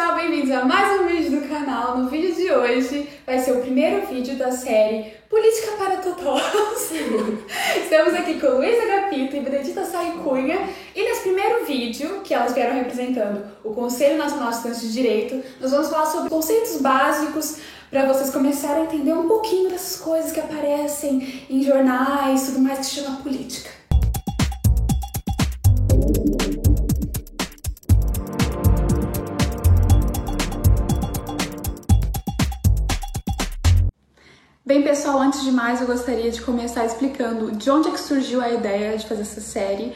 pessoal, bem-vindos a mais um vídeo do canal. No vídeo de hoje vai ser o primeiro vídeo da série Política para Totós. Estamos aqui com Luísa Gapito e Benedita Saicunha e nesse primeiro vídeo, que elas vieram representando o Conselho Nacional de Estudantes de Direito, nós vamos falar sobre conceitos básicos para vocês começarem a entender um pouquinho dessas coisas que aparecem em jornais, tudo mais que chama política. Bem, pessoal, antes de mais, eu gostaria de começar explicando de onde é que surgiu a ideia de fazer essa série.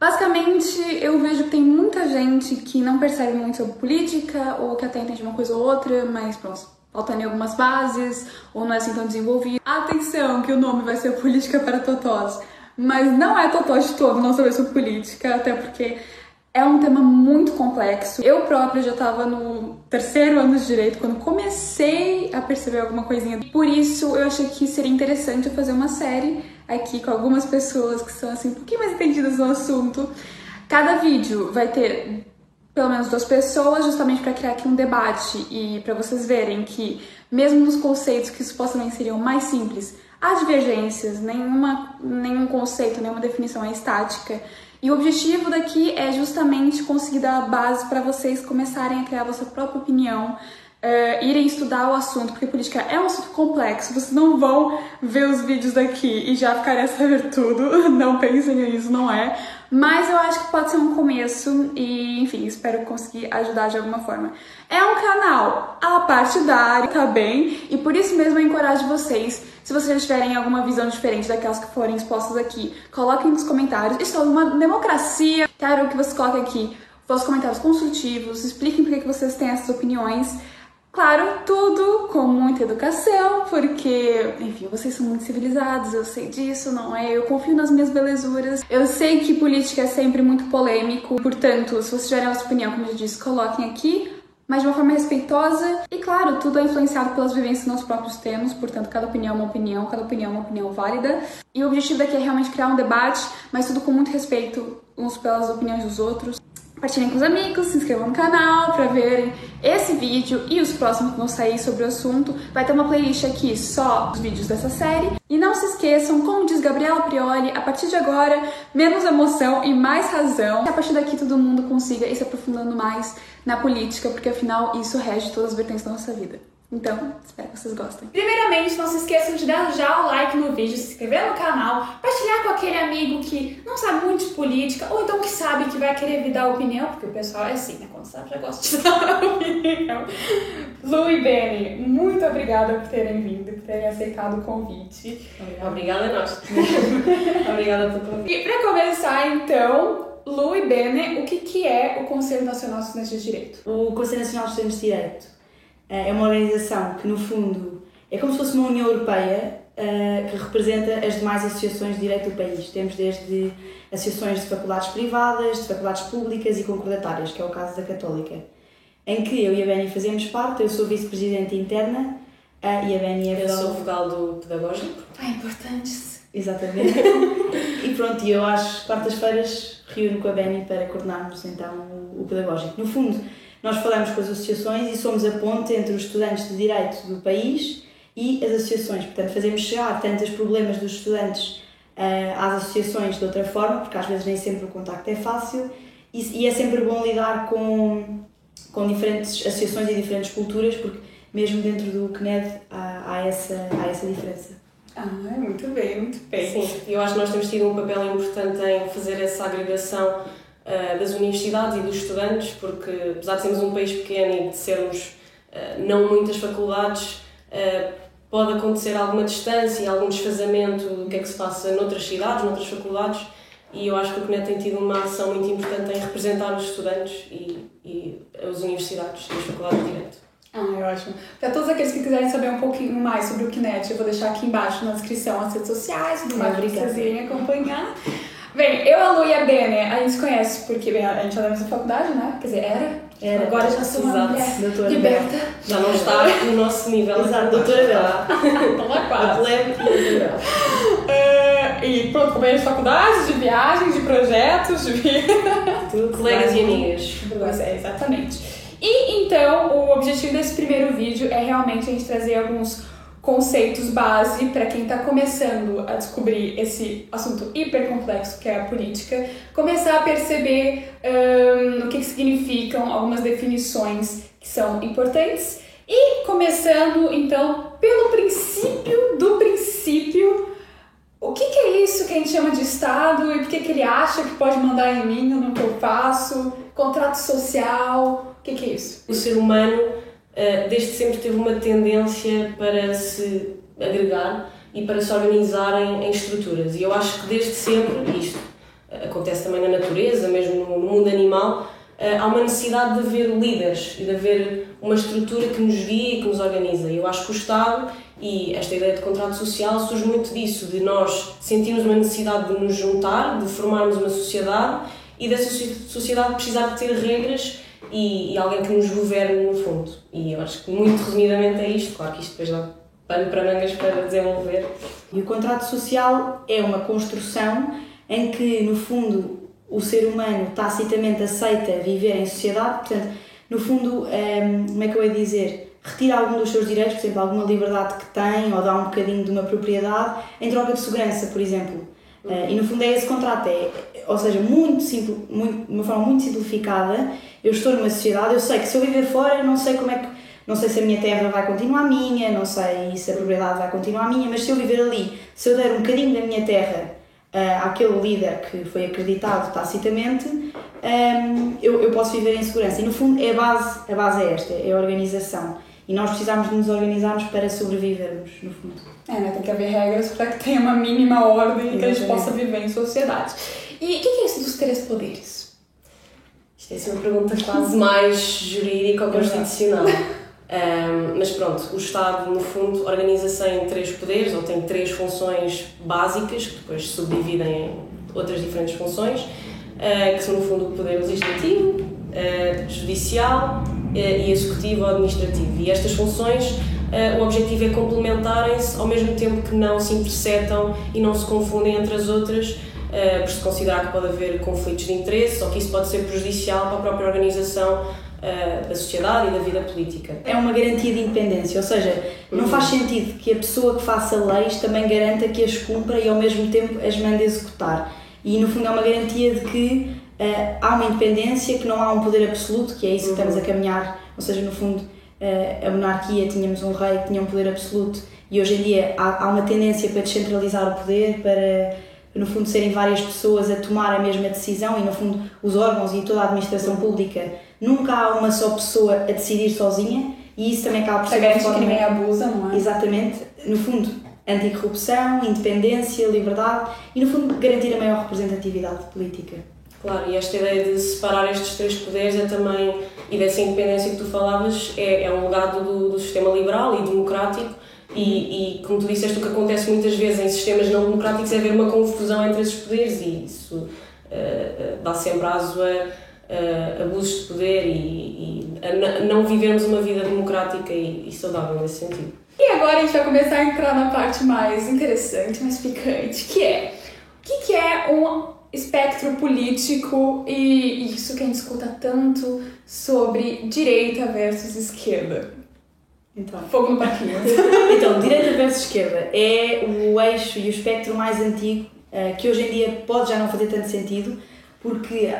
Basicamente, eu vejo que tem muita gente que não percebe muito sobre política, ou que até entende uma coisa ou outra, mas pronto, faltam algumas bases, ou não é assim tão desenvolvido. Atenção, que o nome vai ser Política para Totós, mas não é totós de todo não saber sobre política, até porque é um tema muito complexo. Eu própria já estava no terceiro ano de direito quando comecei a perceber alguma coisinha. Por isso, eu achei que seria interessante eu fazer uma série aqui com algumas pessoas que são assim um pouquinho mais entendidas no assunto. Cada vídeo vai ter pelo menos duas pessoas, justamente para criar aqui um debate e para vocês verem que mesmo nos conceitos que supostamente seriam mais simples, há divergências, nenhuma, nenhum conceito, nenhuma definição é estática. E o objetivo daqui é justamente conseguir dar a base para vocês começarem a criar a vossa própria opinião, uh, irem estudar o assunto, porque política é um assunto complexo, vocês não vão ver os vídeos daqui e já ficarem a saber tudo, não pensem nisso, não é. Mas eu acho que pode ser um começo e, enfim, espero conseguir ajudar de alguma forma. É um canal a partidário, tá bem? E por isso mesmo eu encorajo vocês, se vocês tiverem alguma visão diferente daquelas que forem expostas aqui, coloquem nos comentários. Isso é uma democracia. Quero que vocês coloquem aqui os comentários construtivos, expliquem por que vocês têm essas opiniões. Claro, tudo com muita educação, porque, enfim, vocês são muito civilizados, eu sei disso, não é? Eu confio nas minhas belezuras. Eu sei que política é sempre muito polêmico, portanto, se vocês tiverem a sua opinião, como eu disse, coloquem aqui, mas de uma forma respeitosa. E claro, tudo é influenciado pelas vivências nós próprios temos, portanto, cada opinião é uma opinião, cada opinião é uma opinião válida. E o objetivo daqui é realmente criar um debate, mas tudo com muito respeito uns pelas opiniões dos outros compartilhem com os amigos, se inscrevam no canal para verem esse vídeo e os próximos que vão sair sobre o assunto. Vai ter uma playlist aqui só dos vídeos dessa série. E não se esqueçam, como diz Gabriela Prioli, a partir de agora, menos emoção e mais razão. Que a partir daqui todo mundo consiga ir se aprofundando mais na política, porque afinal isso rege todas as vertentes da nossa vida. Então, espero que vocês gostem. Primeiramente, não se esqueçam de dar já o like no vídeo, se inscrever no canal, partilhar com aquele amigo que não sabe muito de política, ou então que sabe que vai querer me dar opinião, porque o pessoal é assim, né? Quando sabe, já gosta de dar opinião. Lu e Benny, muito obrigada por terem vindo, por terem aceitado o convite. Obrigada a nós. obrigada pelo convite. E para começar, então, Lu e Bene, o que, que é o Conselho Nacional de Estudantes de Direito? O Conselho Nacional de Estudantes de Direito é uma organização que, no fundo, é como se fosse uma União Europeia uh, que representa as demais associações de direito do país. Temos desde associações de faculdades privadas, de faculdades públicas e concordatárias, que é o caso da Católica, em que eu e a Beni fazemos parte. Eu sou vice-presidente interna uh, e a Beni é Eu sou vogal do pedagógico. Ah, importante. Exatamente. e pronto, eu às quartas-feiras reúno com a Beni para coordenarmos então o, o pedagógico. No fundo, nós falamos com as associações e somos a ponte entre os estudantes de Direito do país e as associações. Portanto, fazemos chegar tantos problemas dos estudantes uh, às associações de outra forma, porque às vezes nem sempre o contacto é fácil e, e é sempre bom lidar com, com diferentes associações e diferentes culturas, porque mesmo dentro do CNED há, há, essa, há essa diferença. Ah, muito bem, muito bem. Sim, eu acho que nós temos tido um papel importante em fazer essa agregação uh, das universidades e dos estudantes, porque apesar de sermos um país pequeno e de sermos uh, não muitas faculdades, uh, pode acontecer alguma distância, algum desfazamento do que é que se passa noutras cidades, noutras faculdades, e eu acho que o CNET tem tido uma ação muito importante em representar os estudantes e, e as universidades e as faculdades de Direito. Ah, é ótimo. Para todos aqueles que quiserem saber um pouquinho mais sobre o Kinet, eu vou deixar aqui embaixo na descrição as redes sociais, tudo mais para vocês irem acompanhar. Bem, eu, a Lu e a Bene, a gente se conhece porque bem, a gente é da mesma faculdade, né? Quer dizer, era. Era. Agora já sou uma mulher Doutora liberta. Já não está no nosso nível. Exato, doutora Bela. Toma quase. e É, e pronto, companheiros de faculdade, de viagens, de projetos, de vida. Tudo Colegas e amigas. Pois é, exatamente. E Então, o objetivo desse primeiro vídeo é realmente a gente trazer alguns conceitos base para quem está começando a descobrir esse assunto hiper complexo que é a política, começar a perceber um, o que, que significam algumas definições que são importantes e começando então pelo princípio do princípio. O que, que é isso que a gente chama de Estado e por que, que ele acha que pode mandar em mim no que eu faço? Contrato social, o que, que é isso? O ser humano desde sempre teve uma tendência para se agregar e para se organizar em, estruturas. E eu acho que desde sempre, isto eh, acontece também na natureza, mesmo no, mundo animal, eh, há uma necessidade de haver líderes e de haver uma estrutura que nos guia e que nos organiza. Eu acho que o Estado e esta ideia de contrato social surge muito disso, de nós sentirmos uma necessidade de nos juntar, de formarmos uma sociedade e dessa sociedade precisar de ter regras e, e, alguém que nos governe no fundo. E eu acho que muito resumidamente é isto, claro que isto depois dá pano para mangas para desenvolver. E o contrato social é uma construção em que, no fundo, o ser humano tacitamente aceita viver em sociedade, portanto, no fundo, hum, como é que eu ia dizer? Retira algum dos seus direitos, por exemplo, alguma liberdade que tem, ou dá um bocadinho de uma propriedade, em troca de segurança, por exemplo. Uh, e no fundo é esse contrato, é, ou seja, muito simples, muito, de uma forma muito simplificada, eu estou numa sociedade, eu sei que se eu viver fora, não sei como é que, não sei se a minha terra vai continuar minha, não sei se a propriedade vai continuar minha, mas se eu viver ali, se eu der um bocadinho da minha terra uh, àquele líder que foi acreditado tacitamente, um, eu, eu posso viver em segurança. E no fundo é a base, a base é esta, é a organização. E nós precisamos de nos organizarmos para sobrevivermos, no fundo. É, né? Tem que haver regras para que tenha uma mínima ordem e que a gente possa viver em sociedade. E o que é isso dos três poderes? Isto é uma pergunta quase mais jurídica ou constitucional. Um, mas pronto, o Estado, no fundo, organiza-se em três poderes, ou tem três funções básicas, que depois se subdividem em outras diferentes funções, uh, que são, no fundo, o poder legislativo, uh, judicial uh, e executivo ou administrativo. E estas funções Uh, o objetivo é complementarem-se ao mesmo tempo que não se interceptam e não se confundem entre as outras, uh, por se considerar que pode haver conflitos de interesse ou que isso pode ser prejudicial para a própria organização uh, da sociedade e da vida política. É uma garantia de independência, ou seja, não faz sentido que a pessoa que faça leis também garanta que as cumpra e ao mesmo tempo as mande executar. E no fundo é uma garantia de que há uma independência, que não há um poder absoluto, que é isso que estamos a caminhar, ou seja, no fundo a monarquia, tínhamos um rei que tinha um poder absoluto e hoje em dia há, há uma tendência para descentralizar o poder, para no fundo serem várias pessoas a tomar a mesma decisão e no fundo os órgãos e toda a administração pública nunca há uma só pessoa a decidir sozinha e isso também acaba por ser uma forma... que ninguém abusa, não é? Exatamente. No fundo, anticorrupção, independência, liberdade e no fundo garantir a maior representatividade política. Claro, e esta ideia de separar estes três poderes é também, e dessa independência que tu falavas, é, é um legado do, do sistema liberal e democrático, e, e, como tu disseste, o que acontece muitas vezes em sistemas não democráticos é haver uma confusão entre esses poderes, e isso uh, dá sempre aso a uh, abusos de poder e, e a não vivermos uma vida democrática e, e saudável nesse sentido. E agora a gente vai começar a entrar na parte mais interessante, mais picante, que é o que, que é um espectro político e isso que a gente escuta tanto sobre direita versus esquerda. Então, fogo no parquinho. então, direita versus esquerda é o eixo e o espectro mais antigo eh, que hoje em dia pode já não fazer tanto sentido, porque,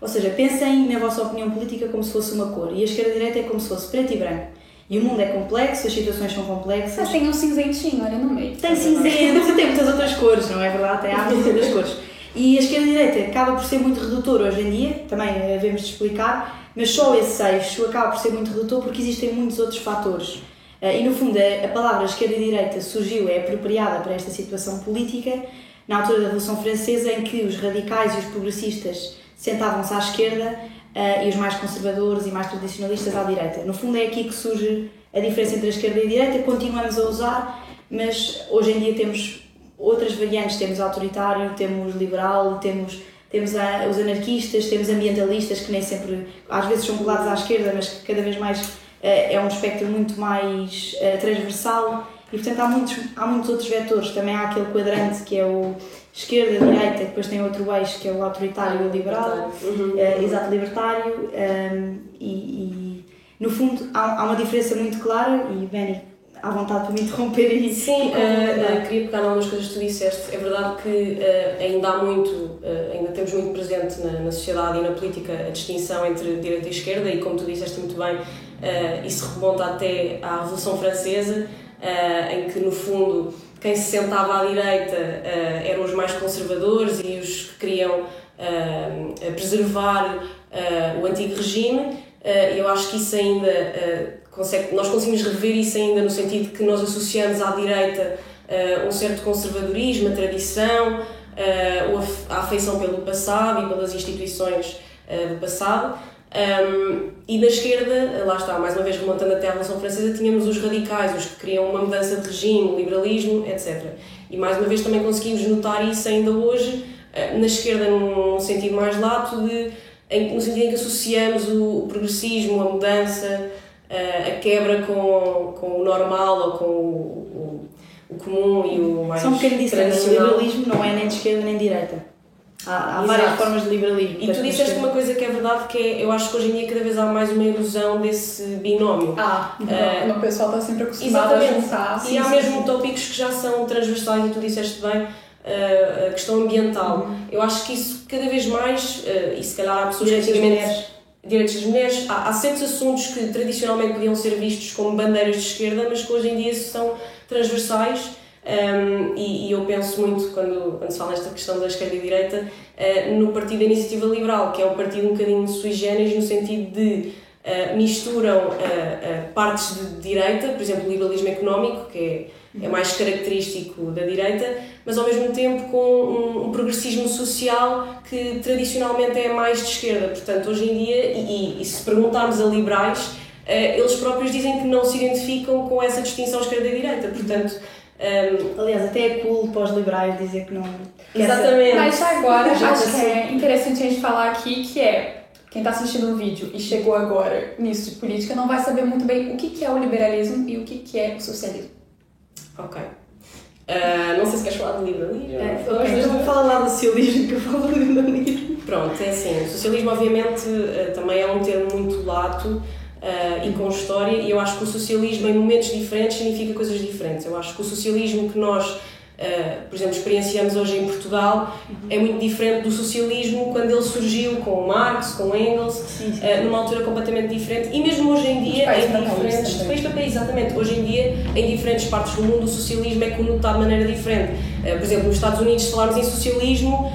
ou seja, pensem na vossa opinião política como se fosse uma cor e a esquerda e a direita é como se fosse preto e branco. E o mundo é complexo, as situações são complexas. Mas tem um cinzentinho, olha no meio. Tem cinzento, tem muitas outras cores, não é verdade? Tem há muitas outras cores. E a esquerda e a direita acaba por ser muito redutor hoje em dia, também devemos de explicar, mas só esse eixo acaba por ser muito redutor porque existem muitos outros fatores. Eh, e no fundo, a palavra esquerda e direita surgiu, é apropriada para esta situação política, na altura da Revolução Francesa, em que os radicais e os progressistas sentavam-se à esquerda uh, e os mais conservadores e mais tradicionalistas à direita. No fundo, é aqui que surge a diferença entre a esquerda e a direita, continuamos a usar, mas hoje em dia temos outras variantes, temos autoritário, temos liberal, temos, temos a, os anarquistas, temos ambientalistas que nem sempre, às vezes são colados à esquerda, mas que cada vez mais uh, é um espectro muito mais uh, transversal. E portanto há muitos, há muitos outros vetores, também há aquele quadrante que é o esquerda, direita, depois tem outro eixo que é o autoritário e o liberal, uhum. uh, exato, libertário um, e, e No fundo, há, há uma diferença muito clara, e Benny, à vontade para me interromper aí. Sim, uh, uh, queria pegar em algumas coisas que tu disseste. É verdade que uh, ainda há muito, ainda temos muito presente na, na, sociedade e na política a distinção entre direita e esquerda, e como tu disseste muito bem, isso remonta até à Revolução Francesa, em que no fundo quem se sentava à direita eram os mais conservadores e os que queriam preservar o antigo regime. eu acho que isso ainda consegue, nós conseguimos rever isso ainda no sentido que nós associamos à direita uh, um certo conservadorismo, a tradição, uh, a afeição pelo passado e pelas instituições uh, do passado. Um, e da esquerda, lá está, mais uma vez remontando até à Revolução Francesa, tínhamos os radicais, os que queriam uma mudança de regime, liberalismo, etc. E mais uma vez também conseguimos notar isso ainda hoje, na esquerda num sentido mais lato, de, no sentido em que associamos o progressismo, a mudança, a quebra com, com o normal ou com o, o, o comum e o mais São um bocadinho diferentes. O liberalismo não é nem de esquerda nem de direita. Há, há várias formas de liberalismo. E tu disseste uma coisa que é verdade, que é, eu acho que hoje em dia cada vez há mais uma ilusão desse binómio. Ah, uh, o pessoal está sempre acostumado exatamente. a juntar. E sim, há sim, mesmo sim. tópicos que já são transversais, e tu disseste bem, uh, a questão ambiental. Uhum. Eu acho que isso cada vez mais, uh, e se calhar há pessoas que antigamente direitos das mulheres, há, há certos assuntos que tradicionalmente podiam ser vistos como bandeiras de esquerda, mas que hoje em dia são transversais. Um, e, e, eu penso muito, quando, quando se fala nesta questão da esquerda e direita, uh, no Partido da Iniciativa Liberal, que é um partido um bocadinho sui generis, no sentido de uh, misturam uh, partes de direita, por exemplo, o liberalismo económico, que é é mais característico da direita, mas ao mesmo tempo com um, um, progressismo social que tradicionalmente é mais de esquerda. Portanto, hoje em dia, e, e se perguntarmos a liberais, uh, eles próprios dizem que não se identificam com essa distinção esquerda-direita. Portanto, um, ehm, Aliás, até é cool para os liberais dizer que não. Exatamente. Mas agora, acho que é interessante a gente falar aqui que é quem está assistindo o vídeo e chegou agora nisso de política não vai saber muito bem o que é o liberalismo e o que é o socialismo. Ok. Uh, não sei se queres falar de liberalismo. É, okay, então vou falar lá do socialismo que eu falo do liberalismo. Pronto, é assim. O socialismo, obviamente, uh, também é um termo muito lato uh, e com história, e eu acho que o socialismo, em momentos diferentes, significa coisas diferentes. Eu acho que o socialismo que nós Uh, por exemplo, experienciamos hoje em Portugal, uhum. é muito diferente do socialismo quando ele surgiu com Marx, com Engels, sim, sim. Uh, numa altura completamente diferente. E mesmo hoje em dia, em diferentes países para país, exatamente. Hoje em dia, em diferentes partes do mundo, o socialismo é conotado de maneira diferente. Uh, por exemplo, nos Estados Unidos, se falarmos em socialismo,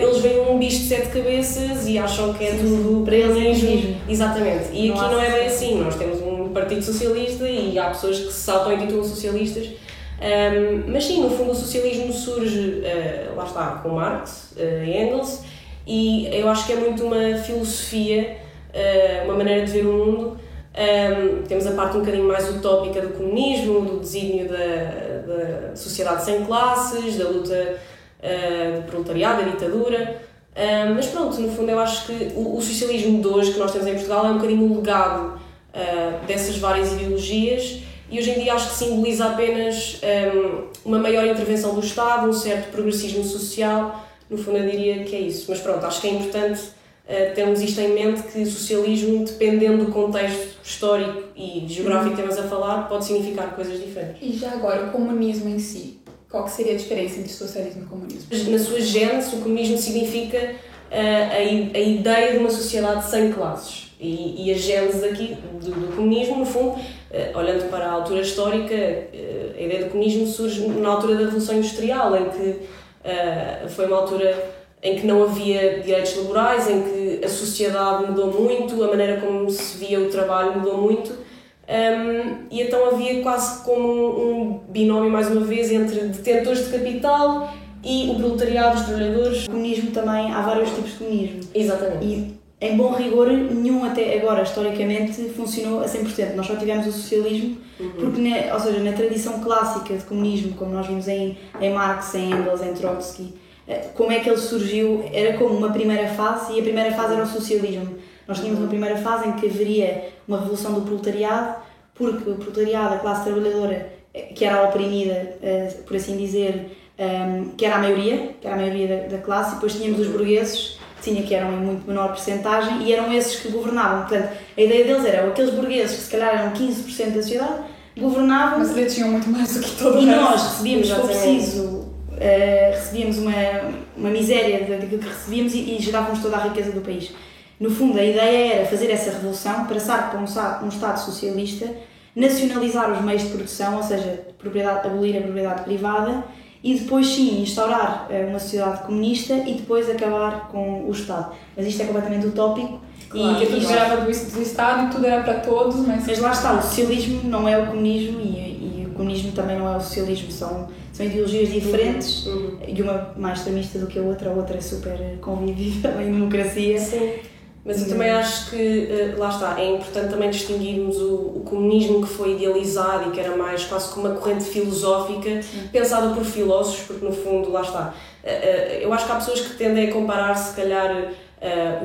eles veem um bicho de sete cabeças e acham que é tudo para eles é Exatamente. E aqui não é bem assim. Nós temos um Partido Socialista e há pessoas que se saltam e titulam socialistas um, mas sim, no fundo o socialismo surge, uh, lá está, com Marx uh, Engels, e eu acho que é muito uma filosofia, uh, uma maneira de ver o mundo. Um, temos a parte um bocadinho mais utópica do comunismo, do desígnio da, da sociedade sem classes, da luta do proletariado, da ditadura. Um, mas pronto, no fundo eu acho que o, o, socialismo de hoje que nós temos em Portugal é um bocadinho o legado dessas várias ideologias e hoje em dia acho que simboliza apenas um, uma maior intervenção do Estado, um certo progressismo social. No fundo, eu diria que é isso. Mas pronto, acho que é importante uh, termos isto em mente: que socialismo, dependendo do contexto histórico e geográfico que temos a falar, pode significar coisas diferentes. E já agora, o comunismo em si? Qual que seria a diferença entre socialismo e comunismo? Na sua gênese, o comunismo significa uh, a, a ideia de uma sociedade sem classes. E, e a gênese aqui do, do comunismo, no fundo, eh, olhando para a altura histórica, eh, a ideia do comunismo surge na altura da Revolução Industrial, em que eh, foi uma altura em que não havia direitos laborais, em que a sociedade mudou muito, a maneira como se via o trabalho mudou muito, um, e então havia quase como um binómio, mais uma vez, entre detentores de capital e o proletariado, os trabalhadores. O comunismo também, há vários tipos de comunismo. Exatamente. E em bom rigor, nenhum até agora, historicamente, funcionou a 100%. Nós só tivemos o socialismo, uhum. porque, na, ou seja, na tradição clássica de comunismo, como nós vimos em, em Marx, em Engels, em Trotsky, eh, como é que ele surgiu? Era como uma primeira fase, e a primeira fase era o socialismo. Nós tínhamos uma primeira fase em que haveria uma revolução do proletariado, porque o proletariado, a classe trabalhadora, eh, que era oprimida, eh, por assim dizer, que era a maioria, que era a maioria da, classe, e depois tínhamos os burgueses, tinha que eram em muito menor porcentagem e eram esses que governavam. Portanto, a ideia deles era aqueles burgueses que se calhar eram 15% da sociedade, governavam. Mas eles tinham muito mais do que todos E nós recebíamos, se for preciso, uh, recebíamos uma, uma miséria daquilo que recebíamos e, e gerávamos toda a riqueza do país. No fundo, a ideia era fazer essa revolução, passar para um, um Estado socialista, nacionalizar os meios de produção, ou seja, propriedade, abolir a propriedade privada e depois sim instaurar uh, uma sociedade comunista e depois acabar com o Estado. Mas isto é completamente utópico. Claro, e tudo era do, do Estado e tudo era para todos, mas... Mas lá está, o socialismo não é o comunismo e, e o comunismo também não é o socialismo, são, são ideologias diferentes uhum. e uma mais extremista do que a outra, a outra é super convivível em democracia. Sim. Mas eu também acho que, eh, lá está, é importante também distinguirmos o, o, comunismo que foi idealizado e que era mais quase como uma corrente filosófica pensada por filósofos, porque no fundo, lá está. Eh, eh, eu acho que há pessoas que tendem a comparar, se calhar,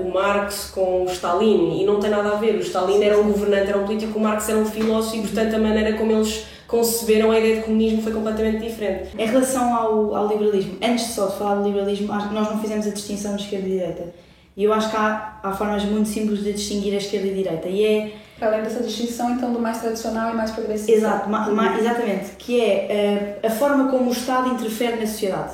o Marx com o Stalin e não tem nada a ver. O Stalin era um governante, era um político, o Marx era um filósofo e, portanto, a maneira como eles conceberam a ideia de comunismo foi completamente diferente. Em relação ao, ao liberalismo, antes só de falar do liberalismo, acho que nós não fizemos a distinção de esquerda e direita e eu acho que há, há formas muito simples de distinguir a esquerda e a direita. E é. Para além dessa distinção, então, do mais tradicional e mais progressista. Exato, ma, ma, exatamente. Que é uh, a forma como o Estado interfere na sociedade.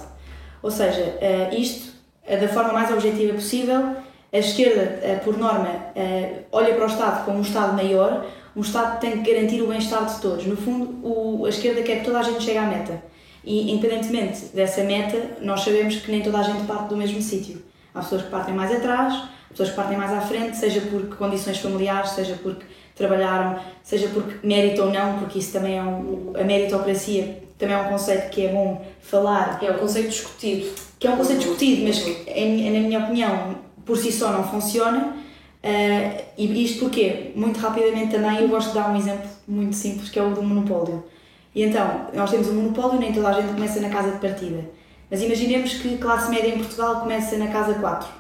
Ou seja, uh, isto, uh, da forma mais objetiva possível, a esquerda, por norma, olha para o Estado como um Estado maior, um Estado que tem que garantir o bem-estar de todos. No fundo, o, a esquerda quer que toda a gente chegue à meta. E, independentemente dessa meta, nós sabemos que nem toda a gente parte do mesmo sítio. Há pessoas que partem mais atrás, pessoas que partem mais à frente, seja por condições familiares, seja porque trabalharam, seja porque mérito ou não, porque isso também é um, a meritocracia também é um conceito que é bom falar. É um conceito discutido. Que é um conceito discutido, mas que, é, na minha opinião, por si só não funciona. Uh, e isto porque, muito rapidamente também, eu gosto de dar um exemplo muito simples, que é o do monopólio. E então, nós temos um monopólio, nem toda a gente começa na casa de partida. Mas imaginemos que classe média em Portugal começa na casa 4 uh,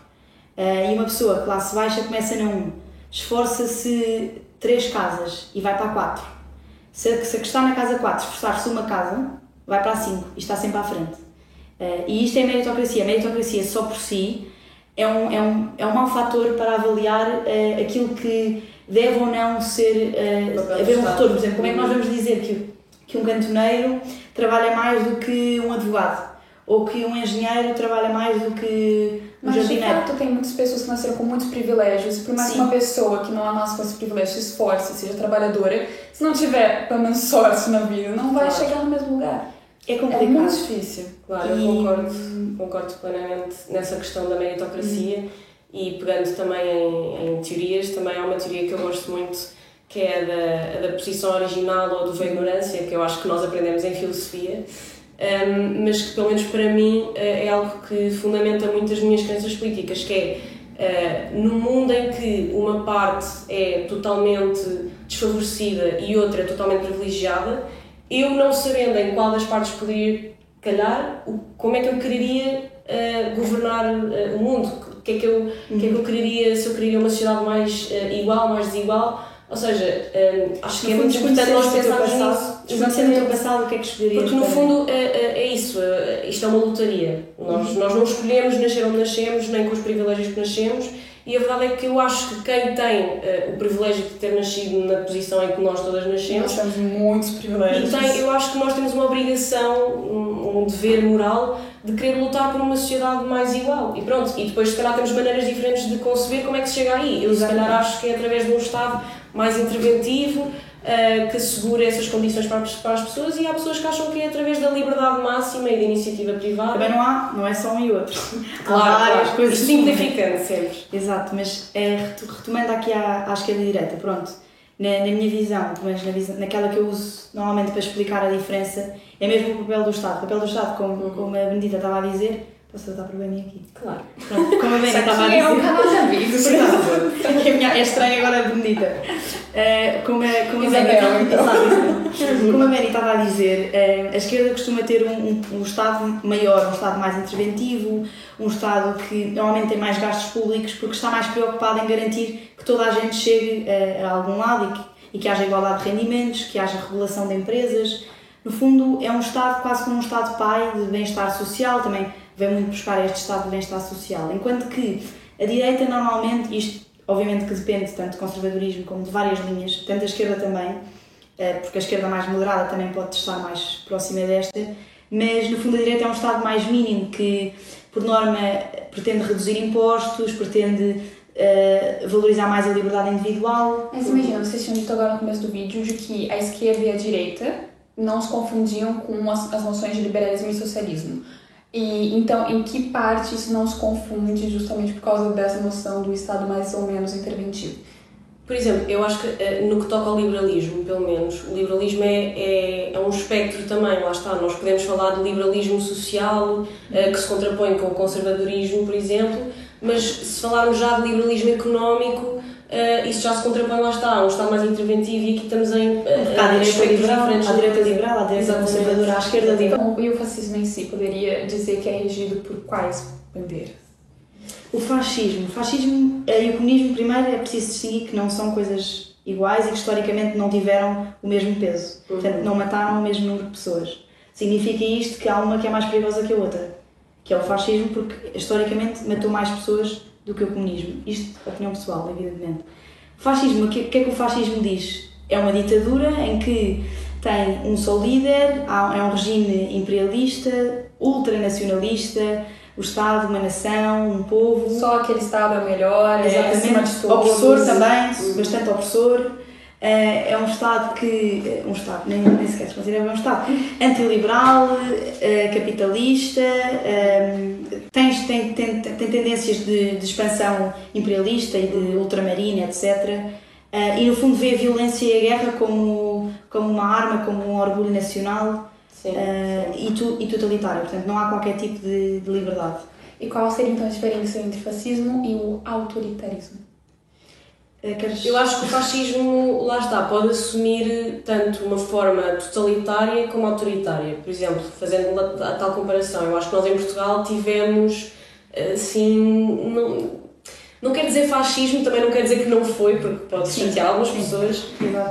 eh, e uma pessoa, classe baixa, começa na 1. Esforça-se 3 casas e vai para a 4. Se, se a que está na casa 4 esforçar-se uma casa, vai para a 5 e está sempre à frente. Uh, e isto é meritocracia. A meritocracia só por si é um, é um, é um mau fator para avaliar uh, aquilo que deve ou não ser. Uh, haver um retorno. Por exemplo, como é que nós vamos dizer que, que um cantoneiro trabalha mais do que um advogado? Ou que um engenheiro trabalha mais do que um Mas jardineiro. Mas de fato tem muitas pessoas que nasceram com muitos privilégios, por mais Sim. que uma pessoa que não nasce com esse privilégio se esforce, seja trabalhadora, se não tiver pelo menos sorte na vida, não vai claro. chegar no mesmo lugar. É complicado. É muito difícil. Claro, e... eu concordo, concordo plenamente nessa questão da meritocracia hum. e pegando também em, em, teorias, também há uma teoria que eu gosto muito que é a da, a da posição original ou do ignorância, que eu acho que nós aprendemos em filosofia, um, mas que pelo menos para mim eh, é algo que fundamenta muitas minhas crenças políticas, que é uh, no mundo em que uma parte é totalmente desfavorecida e outra é totalmente privilegiada, eu não sabendo em qual das partes poderia calhar, como é que eu quereria uh, governar uh, o mundo, o que, é que eu, uhum. que é que eu quereria, se eu queria uma sociedade mais igual, mais desigual, ou seja, um, acho que é muito importante nós pensarmos nisso. Desconhecer o teu passado, o que é que escolherias? Porque no fundo é, é, é isso, é, isto é uma lotaria. Nós, uhum. nós não escolhemos nascer onde nascemos, nem com os privilégios que nascemos, e a verdade é que eu acho que quem tem uh, o privilégio de ter nascido na posição em que nós todas nascemos. Nós temos muitos privilégios. Tem, eu acho que nós temos uma obrigação, um, um dever moral de querer lutar por uma sociedade mais igual. E pronto, e depois se calhar temos maneiras diferentes de conceber como é que se chega aí. Eu se calhar acho que é através de um Estado mais interventivo, uh, que assegura essas condições para, para as pessoas e há pessoas que acham que é através da liberdade máxima e da iniciativa privada. Também não há, não é só um e outro. Claro, há várias claro. coisas. Simplificando sempre. Exato, mas é, retomando aqui à, à esquerda e direita, pronto, na, na minha visão, mas na visão, naquela que eu uso normalmente para explicar a diferença, é mesmo o papel do Estado. O papel do Estado, como, como a Benedita estava a dizer, Posso tratar por bem aqui? Claro. Pronto, como a Benny estava a dizer. É um canal de amigos. Verdade. a minha, é estranho agora bonita. Uh, como a, como a então. como a Benny estava a dizer, uh, a esquerda costuma ter um, um, um, Estado maior, um Estado mais interventivo, um Estado que normalmente tem mais gastos públicos porque está mais preocupado em garantir que toda a gente chegue uh, a algum lado e que, e que haja igualdade de rendimentos, que haja regulação de empresas. No fundo, é um Estado quase como um Estado pai de bem-estar social, também vem muito buscar este estado de bem-estar social. Enquanto que A direita, normalmente, isto obviamente que depende tanto do conservadorismo como de várias linhas, tanto da esquerda também, eh, porque a esquerda mais moderada também pode estar mais próxima desta, mas no fundo a direita é um Estado mais mínimo que, por norma, pretende reduzir impostos, pretende uh, valorizar mais a liberdade individual. Mas imagina, vocês tinham dito agora no começo do vídeo de que a esquerda e a direita não se confundiam com as, as noções de liberalismo e socialismo. E então, em que parte isso não se confunde justamente por causa dessa noção do Estado mais ou menos interventivo? Por exemplo, eu acho que eh, no que toca ao liberalismo, pelo menos, o liberalismo é, é, é, um espectro também, lá está. Nós podemos falar de liberalismo social, eh, que se contrapõe com o conservadorismo, por exemplo, mas se falarmos já de liberalismo económico, Uh, isso já se contrapõe, lá está, um Estado mais interventivo e aqui estamos em. Uh, à direita liberal, à direita liberal, à direita conservadora, à esquerda liberal. E o fascismo em si poderia dizer que é regido por quais bandeiras? O fascismo. O fascismo e o comunismo, primeiro, é preciso distinguir que não são coisas iguais e que historicamente não tiveram o mesmo peso. Uhum. Portanto, não mataram o mesmo número de pessoas. Significa isto que há uma que é mais perigosa que a outra, que é o fascismo, porque historicamente matou mais pessoas do que o comunismo. Isto é opinião pessoal, evidentemente. O fascismo, o que, que é que o fascismo diz? É uma ditadura em que tem um só líder, é um regime imperialista, ultranacionalista, o Estado, uma nação, um povo. Só aquele Estado é o melhor, exatamente. É, opressor também, bastante opressor. Eh, é um Estado que. Eh, um Estado, nem, nem sequer se considera um Estado abiliberal, eh, capitalista, tem, tem, tem, tem tendências de, de expansão imperialista e de ultramarina, etc. E no fundo vê a violência e a guerra como, como uma arma, como um orgulho nacional sim, sim. E, tu, e totalitário. Portanto, não há qualquer tipo de, de liberdade. E qual seria então a diferença entre fascismo e o autoritarismo? É, eu acho que o fascismo, lá está, pode assumir tanto uma forma totalitária como autoritária. Por exemplo, fazendo a tal comparação, eu acho que nós em Portugal tivemos, assim, não, não quer dizer fascismo, também não quer dizer que não foi, porque pode chatear algumas pessoas,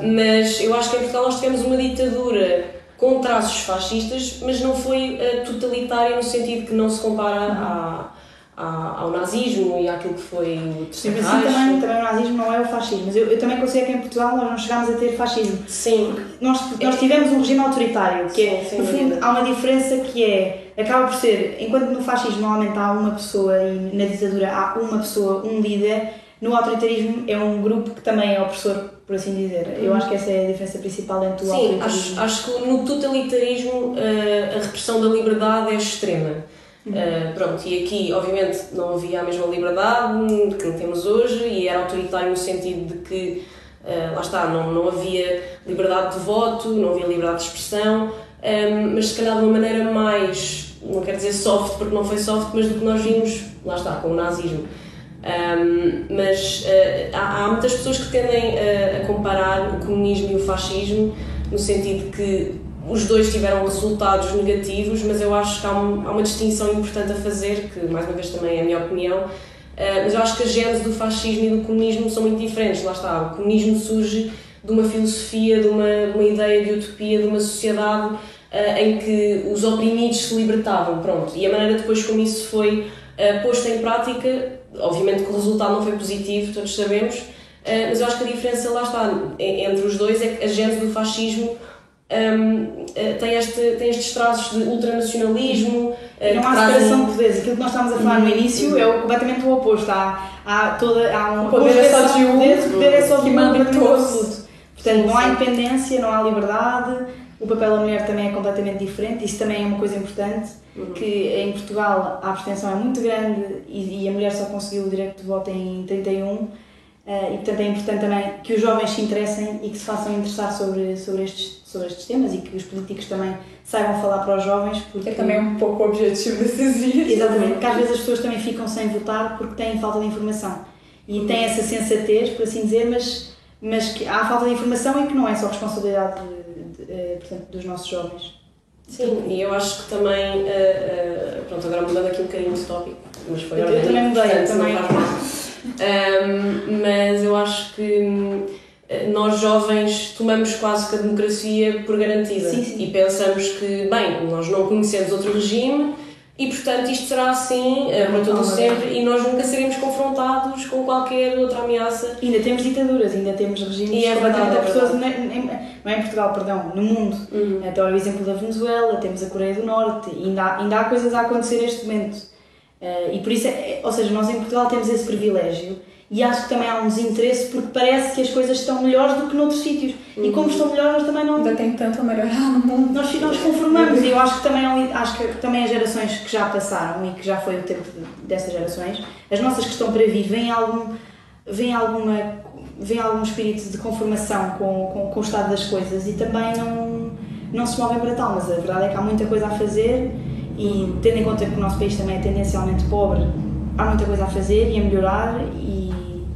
mas eu acho que em Portugal nós tivemos uma ditadura com traços fascistas, mas não foi uh, totalitária no sentido que não se compara à ao nazismo e àquilo que foi o terceiro Sim, mas também, também o nazismo não é o fascismo, mas eu, eu também considero que em Portugal nós não chegámos a ter fascismo. Sim. Nós, nós tivemos um regime autoritário, que é, sim, no fundo, há uma diferença que é, acaba por ser, enquanto no fascismo normalmente há uma pessoa e na ditadura há uma pessoa, um líder, no autoritarismo é um grupo que também é opressor, por assim dizer. Eu acho que essa é a diferença principal entre o Sim, autoritarismo. Acho, acho que no totalitarismo eh, a repressão da liberdade é extrema. Uh, pronto, e aqui, obviamente, não havia a mesma liberdade que temos hoje e era autoritário no sentido de que, uh, lá está, não, não havia liberdade de voto, não havia liberdade de expressão, um, ehm, mas se calhar de uma maneira mais, não quero dizer soft porque não foi soft, mas do que nós vimos, lá está, com o nazismo. Um, mas uh, há, há, muitas pessoas que tendem a comparar o comunismo e o fascismo no sentido que os dois tiveram resultados negativos, mas eu acho que há, um, há, uma distinção importante a fazer, que mais uma vez também é a minha opinião, uh, mas eu acho que a gênese do fascismo e do comunismo são muito diferentes. Lá está, o comunismo surge de uma filosofia, de uma, de uma ideia de utopia, de uma sociedade uh, em que os oprimidos se libertavam, pronto. E a maneira depois como isso foi uh, posto em prática, obviamente que o resultado não foi positivo, todos sabemos, mas eu acho que a diferença lá está entre os dois é que a gênese do fascismo um, eh, tem, este, tem estes traços de ultranacionalismo. Eh, não há separação de poderes. Aquilo que nós estávamos a falar no início é completamente o oposto. Há, há, toda, há um. O poder é só de um. O poder é só de um absoluto. Portanto, não há independência, não há liberdade. O papel da mulher também é completamente diferente. Isso também é uma coisa importante. Uhum. Que em Portugal a abstenção é muito grande e, e a mulher só conseguiu o direito de voto em 31 Uh, e portanto é importante também que os jovens se interessem e que se façam interessar sobre, sobre, estes, sobre estes temas e que os políticos também saibam falar para os jovens. Porque é também um pouco o objetivo desses dias. Exatamente, porque às vezes as pessoas também ficam sem votar porque têm falta de informação e têm essa sensatez, por assim dizer, mas, mas que há falta de informação e que não é só responsabilidade de, de, de, portanto, dos nossos jovens. Sim, e eu acho que também, uh, uh, pronto, agora mudando aqui um bocadinho de tópico, mas foi Eu, eu também mudei, eu também. Um, mas eu acho que hum, nós jovens tomamos quase que a democracia por garantida sim, sim. e pensamos que, bem, nós não conhecemos outro regime, e portanto isto será assim uh, para todo sempre e nós nunca seremos confrontados com qualquer outra ameaça. Ainda temos ditaduras, ainda temos regimes e é verdade, é pessoas, não, é, não é em Portugal, perdão, no mundo. Uhum. Até o exemplo da Venezuela, temos a Coreia do Norte, ainda há, ainda há coisas a acontecer neste momento. Uh, e por isso, é, ou seja, nós em Portugal temos esse privilégio e acho que também há um desinteresse porque parece que as coisas estão melhores do que noutros sítios. Uhum. E como estão melhores, nós também não. Ainda tem tanto a melhorar no mundo. Nós, nós conformamos e eu acho que também acho que também as gerações que já passaram e que já foi o tempo dessas gerações, as nossas que estão para vir, vem algum, vem alguma, vem algum espírito de conformação com, com, com o estado das coisas e também não, não se movem para tal. Mas a verdade é que há muita coisa a fazer e tendo em conta que o nosso país também é tendencialmente pobre, há muita coisa a fazer e a melhorar e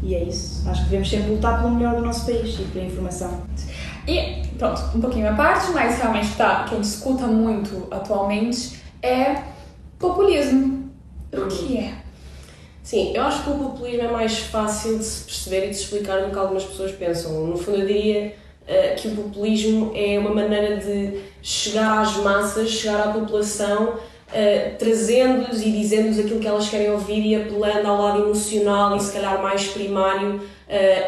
e é isso. Acho que devemos sempre lutar pelo melhor do nosso país e pela informação. E, pronto, um pouquinho à parte, mas realmente tá, quem escuta muito atualmente é populismo. O que é? Sim, eu acho que o populismo é mais fácil de se perceber e de se explicar do que algumas pessoas pensam. No fundo, eu diria uh, que o populismo é uma maneira de chegar às massas, chegar à população uh, trazendo-lhes e dizendo-lhes aquilo que elas querem ouvir e apelando ao lado emocional e se calhar mais primário uh,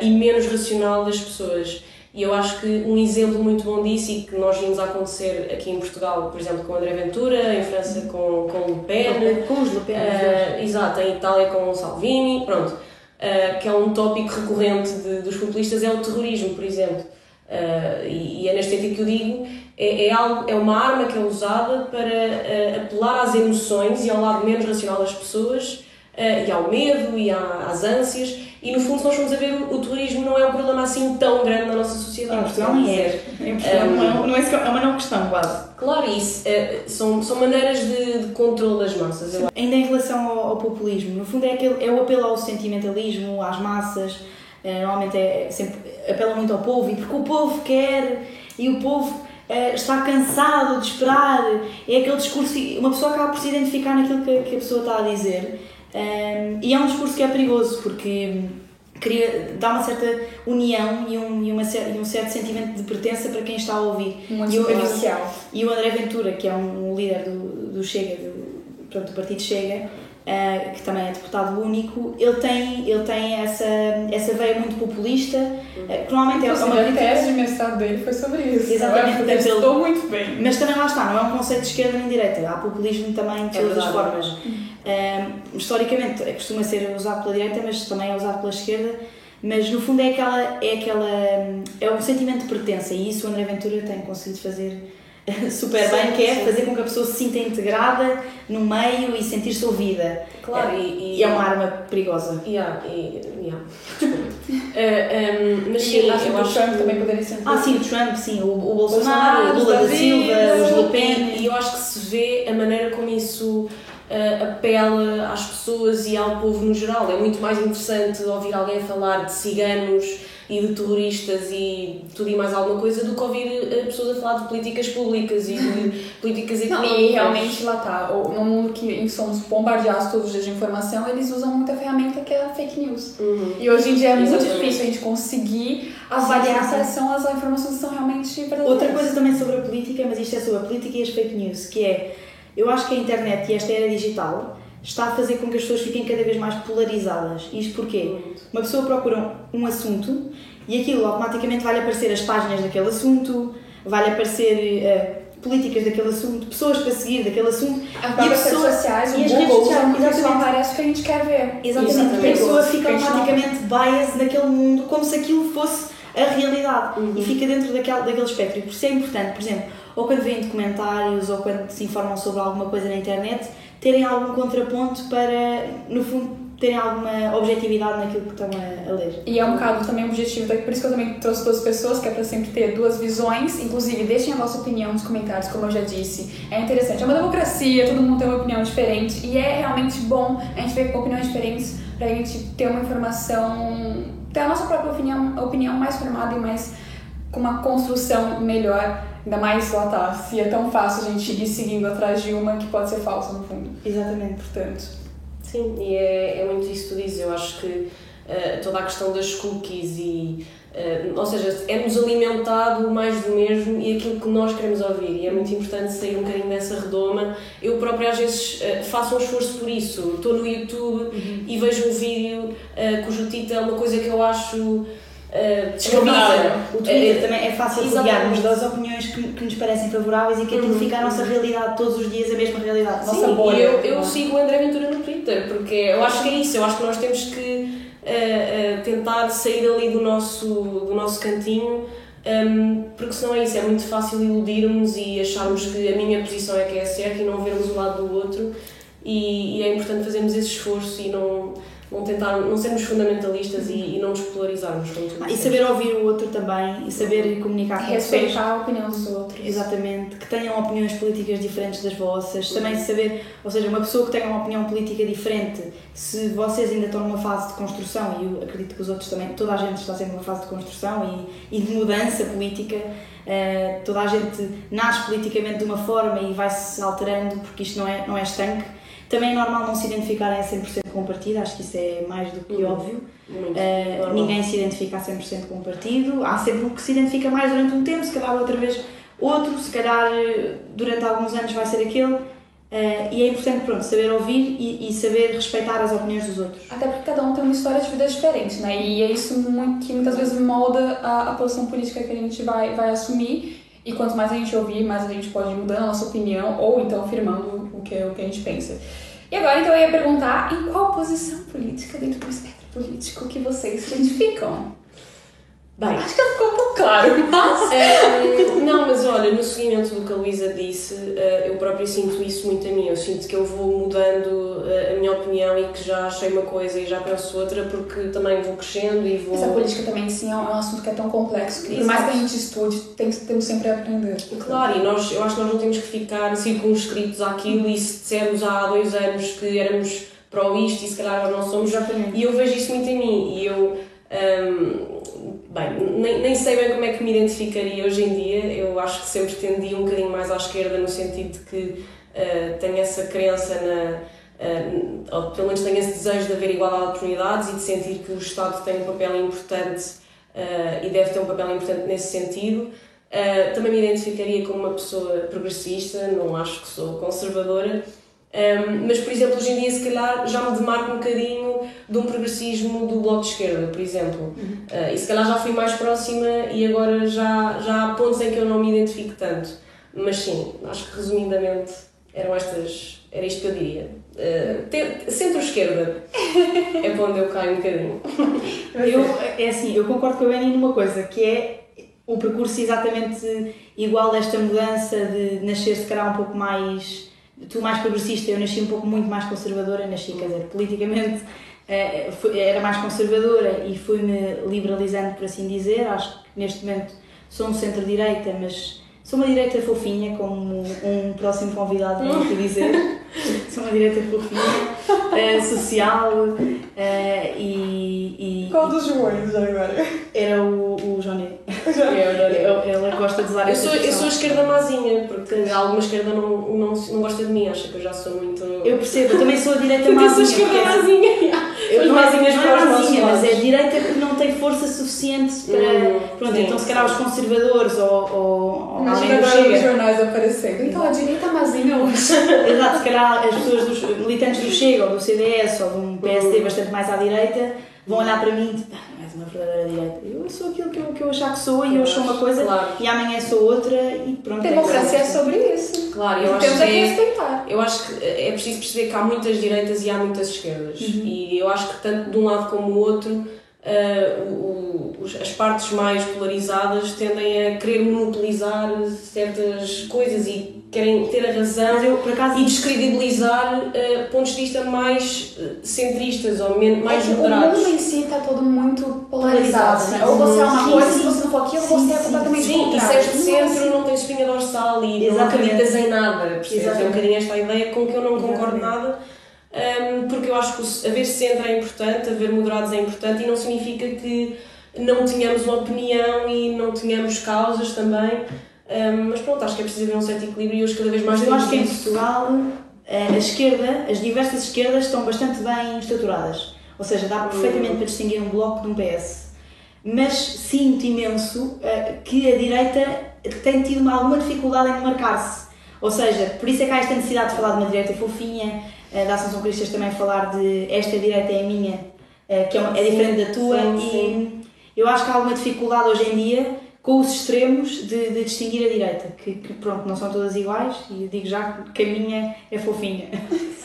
e menos racional das pessoas. E eu acho que um exemplo muito bom disso e que nós vimos acontecer aqui em Portugal, por exemplo, com André Ventura, em França com, com Le Pen, com os Le Pen, uh, exato, em Itália com Salvini, pronto, uh, que é um tópico recorrente de, dos populistas, é o terrorismo, por exemplo. Uh, e, e, é neste sentido que eu digo, é, é, algo, é uma arma que é usada para uh, apelar às emoções e ao lado menos racional das pessoas, uh, e ao medo e à, às ânsias, e no fundo, se nós formos a ver, o, o turismo não é um problema assim tão grande na nossa sociedade. Em Portugal não é. Em Portugal um, não, é, não é, é uma não questão, quase. Claro, isso. são, são maneiras de, de controle das massas. Ainda em relação ao, ao, populismo, no fundo é, aquele, é o apelo ao sentimentalismo, às massas, normalmente é, sempre apela muito ao povo, e porque o povo quer, e o povo uh, está cansado de esperar, é aquele discurso, uma pessoa acaba por se identificar naquilo que, que a pessoa está a dizer, um, ehm, e é um discurso que é perigoso, porque cria, dá uma certa união e um, e, uma, e um certo sentimento de pertença para quem está a ouvir. Muito e, o, e o André Ventura, que é um, um líder do, do Chega, do, pronto, do Partido Chega, uh, que também é deputado único, ele tem, ele tem essa, essa veia muito populista, uh, que normalmente é uma crítica... A tese de mestrado dele foi sobre isso. Exatamente. Ele estou muito bem. Mas também lá está, não é um conceito de esquerda nem de direita, há populismo também de é todas as formas. Uh, historicamente costuma ser usado pela direita, mas também é usado pela esquerda, mas no fundo é aquela é aquela é um sentimento de pertença e isso o André Ventura tem conseguido fazer super sim, bem, que é sim. fazer com que a pessoa se sinta integrada no meio e sentir-se ouvida. Claro, é, e, e, é uma arma perigosa. Yeah, e, yeah. uh, um, mas sim, acho que o Trump também poderia ser. Ah, sim, o Trump, sim, o, o Bolsonaro, o Lula da Silva, os Le Pen. E eu acho que se vê a maneira como isso uh, apela às pessoas e ao povo no geral. É muito mais interessante ouvir alguém falar de ciganos e de terroristas e tudo e mais alguma coisa do que ouvir eh, pessoas a falar de políticas públicas e de políticas económicas. Não, e realmente lá está, no mundo que somos bombardeados todos os dias de informação, eles usam muita ferramenta que é a fake news. Uhum. E hoje em dia é muito difícil a gente conseguir avaliar se são as informações que são realmente verdadeiras. Outra coisa também sobre a política, mas isto é sobre a política e as fake news, que é, eu acho que a internet e esta era digital está a fazer com que as pessoas fiquem cada vez mais polarizadas. Isto porquê? Uma pessoa procura um assunto e aquilo automaticamente vai-lhe aparecer as páginas daquele assunto, vai-lhe aparecer uh, políticas daquele assunto, pessoas para seguir daquele assunto. As e as redes sociais, o Google, sociais, só aparece o que a gente quer ver. Exatamente, exatamente. a pessoa fica automaticamente bias naquele mundo, como se aquilo fosse a realidade uhum. e fica dentro daquele, daquele espectro. E por isso é importante, por exemplo, ou quando veem documentários ou quando se informam sobre alguma coisa na internet, terem algum contraponto para, no fundo, terem alguma objetividade naquilo que estão a, a, ler. E é um bocado também o objetivo, por isso que eu também trouxe duas pessoas, que é para sempre ter duas visões. Inclusive, deixem a vossa opinião nos comentários, como eu já disse. É interessante, é uma democracia, todo mundo tem uma opinião diferente e é realmente bom a gente ver opiniões diferentes para a gente ter uma informação, ter a nossa própria opinião, opinião mais formada e mais com uma construção melhor Ainda mais lá tá, se é tão fácil a gente ir seguindo atrás de uma que pode ser falsa no fundo. Exatamente. Portanto. Sim, e é, é muito isso que tu dizes. Eu acho que uh, toda a questão das cookies e Uh, ou seja, é-nos alimentado mais do mesmo e aquilo que nós queremos ouvir. E é muito importante sair um bocadinho dessa redoma. Eu própria, às vezes, uh, faço um esforço por isso. Estou no YouTube uhum. e vejo um vídeo uh, cujo título é uma coisa que eu acho Uh. O Twitter também é fácil rodearmos das opiniões que, que nos parecem favoráveis e que aquilo uhum. fica a nossa realidade todos os dias, a mesma realidade. Sim, nossa bolha. eu, eu sigo o André Ventura no Twitter porque eu acho que é isso. Eu acho que nós temos que uh, tentar sair ali do nosso, do nosso cantinho. Um, porque senão é isso, é muito fácil iludirmos e acharmos que a minha posição é que é certa e não vermos o lado do outro e, e é importante fazermos esse esforço e não, não tentar, não sermos fundamentalistas e, e não nos polarizarmos. Ah, e saber ouvir o outro também e saber comunicar com Respeitar pessoas. a opinião dos outros. Exatamente, que tenham opiniões políticas diferentes das vossas. Também saber, ou seja, uma pessoa que tenha uma opinião política diferente, se vocês ainda estão numa fase de construção, e eu acredito que os outros também, toda a gente está sempre numa fase de construção e, e de mudança política. Uh, toda a gente nasce politicamente de uma forma e vai-se alterando porque isto não é, não é estanque também é normal não se identificarem a 100% com o partido, acho que isso é mais do que uhum. óbvio. Uh, ninguém se identifica a 100% com o partido, há sempre um que se identifica mais durante um tempo, se calhar outra vez outro, se calhar eh, durante alguns anos vai ser aquele. Uh, e é importante pronto, saber ouvir e, e, saber respeitar as opiniões dos outros. Até porque cada um tem uma história de vida diferente, né? E é isso muito, que muitas vezes molda a, a posição política que a gente vai, vai assumir. E quanto mais a gente ouvir, mais a gente pode mudar a nossa opinião ou então afirmando o que, o que a gente pensa. E agora então eu ia perguntar em qual posição política dentro do espectro político que vocês se identificam? Bem, acho que ficou um pouco claro. Mas... É, não, mas olha, no seguimento do que a Luísa disse, eh, eu própria sinto isso muito a mim. Eu sinto que eu vou mudando eh, a minha opinião e que já achei uma coisa e já penso outra porque também vou crescendo e vou. Essa política também, sim, é um assunto que é tão complexo que, por mais que a gente estude, tem, temos sempre a aprender. Claro, e nós, eu acho que nós não temos que ficar circunscritos àquilo e se dissermos há dois anos que éramos pró isto e se calhar não somos. Exatamente. E eu vejo isso muito em mim e eu. Um, Bem, nem, nem sei bem como é que me identificaria hoje em dia. Eu acho que sempre tendi um bocadinho mais à esquerda, no sentido de que uh, tenho essa crença na. Uh, ou pelo menos tenho esse desejo de haver igualdade de oportunidades e de sentir que o Estado tem um papel importante uh, e deve ter um papel importante nesse sentido. Uh, também me identificaria como uma pessoa progressista, não acho que sou conservadora, um, mas, por exemplo, hoje em dia, se calhar, já me demarco um bocadinho de um progressismo do Bloco de Esquerda, por exemplo. Uhum. Uh, e se calhar já fui mais próxima e agora já, já há pontos em que eu não me identifico tanto. Mas sim, acho que resumidamente eram estas, era isto que eu diria. Uh, Centro-esquerda é para onde eu caio um bocadinho. Eu, é assim, eu concordo com a Benny numa coisa, que é o percurso exatamente igual desta mudança de nascer se calhar um pouco mais tu mais progressista, eu nasci um pouco muito mais conservadora, nasci, quer dizer, politicamente eh, era mais conservadora e fui-me liberalizando, por assim dizer. Acho que neste momento sou um centro-direita, mas sou uma direita fofinha, como um próximo convidado vai dizer. sou uma direita fofinha, uh, social uh, e, e, Qual dos joelhos agora? Era o, o Johnny. Ela gosta de usar eu sou, eu sou a esquerda mazinha, porque alguma esquerda não, não, não gosta de mim, acha que eu já sou muito. Eu percebo, eu também sou a direita mazinha. Eu sou a esquerda mazinha. Eu não mazinhas não é mazinha, mas é a direita que não tem força suficiente para. Hum, pronto, sim, então se calhar os conservadores ou. ou Imagina agora os jornais aparecendo. Então a direita mazinha hoje. Exato, se calhar as pessoas dos militantes do Chega ou do CDS ou de um PSD hum. bastante mais à direita vão olhar para mim e tipo, ah, és uma verdadeira direita. Eu sou aquilo que eu, que eu achar que sou e eu sou uma coisa claro. e amanhã sou outra e pronto. Democracia é, é sobre isso. Claro, eu acho, que é, respeitar. eu acho que é preciso perceber que há muitas direitas e há muitas esquerdas. Uhum. E eu acho que tanto de um lado como do outro uh, o, as partes mais polarizadas tendem a querer monopolizar certas coisas e querem ter a razão eu, acaso, e descredibilizar uh, pontos de vista mais uh, centristas ou menos, mais é moderados. O mundo em si está todo muito polarizado. Né? Ou você é uma sim, coisa, sim, se você não for aquilo, sim, você é completamente sim, contrário. E se és de centro, não tens espinha dorsal e Exatamente. não acreditas em nada. Percebes? É um bocadinho esta ideia com que eu não concordo Exatamente. nada um, porque eu acho que haver centro é importante, haver moderados é importante e não significa que não tenhamos uma opinião e não tenhamos causas também. Um, mas pronto, acho que é preciso haver um certo equilíbrio e hoje cada vez mais. Eu acho que em Portugal eh, a esquerda, as diversas esquerdas estão bastante bem estruturadas. Ou seja, dá perfeitamente para distinguir um bloco de um PS. mas sinto imenso que a direita tem tido alguma dificuldade em marcar-se. Ou seja, por isso é que há esta necessidade de falar de uma direita fofinha, da Assunção Cristas também falar de esta direita é a minha, que é, uma, é diferente da tua, sim, sim. e eu acho que há alguma dificuldade hoje em dia com os extremos de, de distinguir a direita, que, que, pronto, não são todas iguais e eu digo já que a minha é fofinha.